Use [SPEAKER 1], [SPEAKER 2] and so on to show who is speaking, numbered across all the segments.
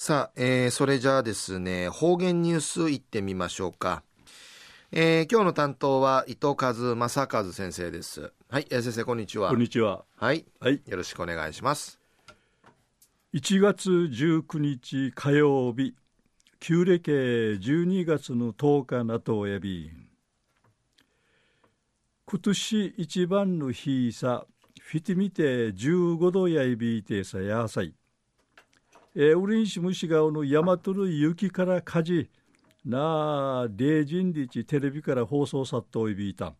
[SPEAKER 1] さあ、えー、それじゃあですね、方言ニュースいってみましょうか。えー、今日の担当は伊藤和正和先生です。はい、えー、先生こんにちは。
[SPEAKER 2] こんにちは。
[SPEAKER 1] はい。はい。よろしくお願いします。
[SPEAKER 2] 1月19日火曜日、旧暦12月の10日なとおやび。今年一番の日さ、フィティミテ15度やいびいてさやさい。えー、ウリンシムシガオの大和の雪から火事なあ霊人日テレビから放送さっといびいた。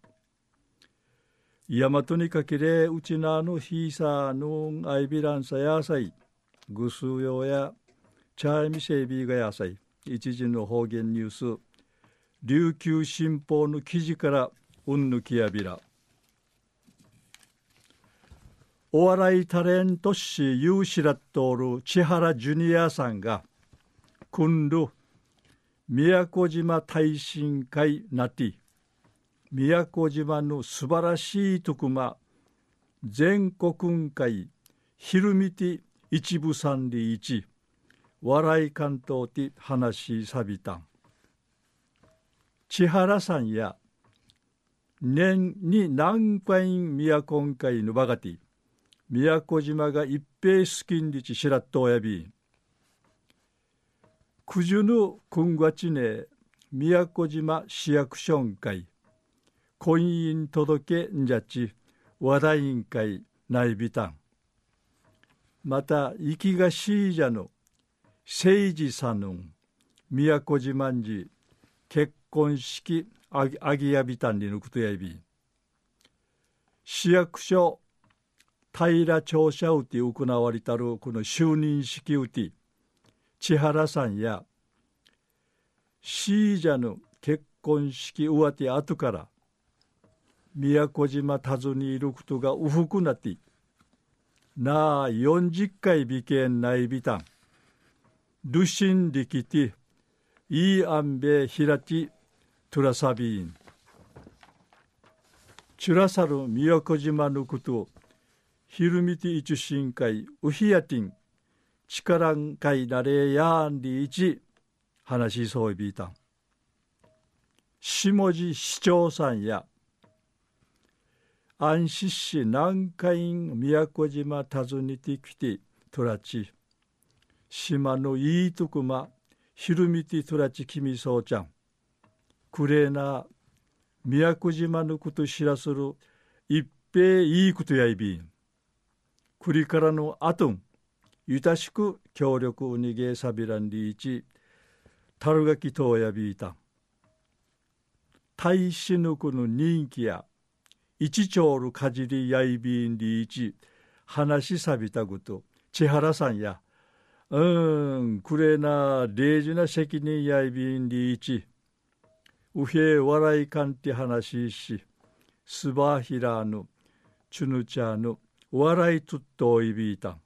[SPEAKER 2] 大和にかけれうちなのひいさのアイビランサやさいぐすうよやチャイミシェイビーがやさい一時の方言ニュース。琉球新報の記事からうんぬきやびら。お笑いタレント師有志らっとおる千原ジュニアさんが今度宮古島耐震会なて宮古島の素晴らしい徳間全国会昼見て一部三里一笑い関東て話しさびたん。千原さんや年に何回宮古会のばがて宮古島が一平スキンリチシラットおやび九十の今月ね宮古島市役所会婚姻届んじゃち和田委員会内備団。また生きがしいじゃの政治さぬん宮古島んじ結婚式あぎやびたんにぬくとやび市役所平庁舎うて行われたるこの就任式うて千原さんやシージャの結婚式上手後から宮古島訪にいることがうふくなってなあ40回美見ないびたんルシン力ていいあんべひらちトラサビーン。チュラサル宮古島のことひるみていちしんかいうひやてん力んかいなれやんりいち話しそういびいたん。下地市長さんや安心市南海宮古島訪ねてきてとらち島のいいとこまひるみてとらちきみそうちゃん。くれな宮古島のこと知らする一平いいことやいびん。栗からのあとん、ゆたしく協力うにげさびらんりいち、たるがきとやびいた。大使ぬくの人気や、一丁るかじりやいびんりいち、話しさびたこと、千原さんや、うん、くれな、礼事な責任やいびんりいち、うへ笑いかんて話しし、すばひらぬ、ちゅぬちゃぬ、笑いとっといびいた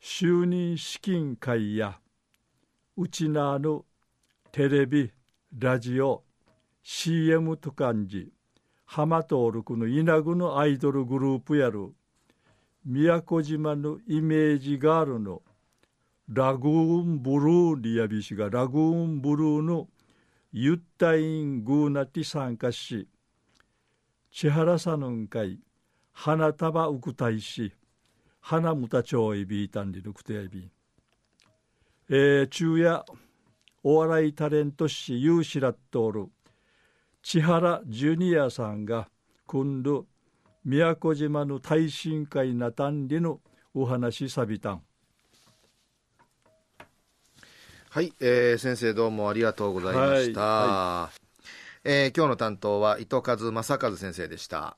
[SPEAKER 2] 就任資金会やうちなのテレビラジオ CM と感じ浜登録の稲具のアイドルグループやる宮古島のイメージガールのラグーンブルーリアビシがラグーンブルーのユッタイングーナティ参加し千原さんの会花束うくたいし花むたちょいびいたんりぬくてやび。えー、昼夜お笑いタレント師有志らっとおる。千原ジュニアさんが今度宮古島の耐震会なたんりのお話さびたん。
[SPEAKER 1] はい、えー、先生どうもありがとうございました、はいはい、えー、今日の担当は伊藤和正和先生でした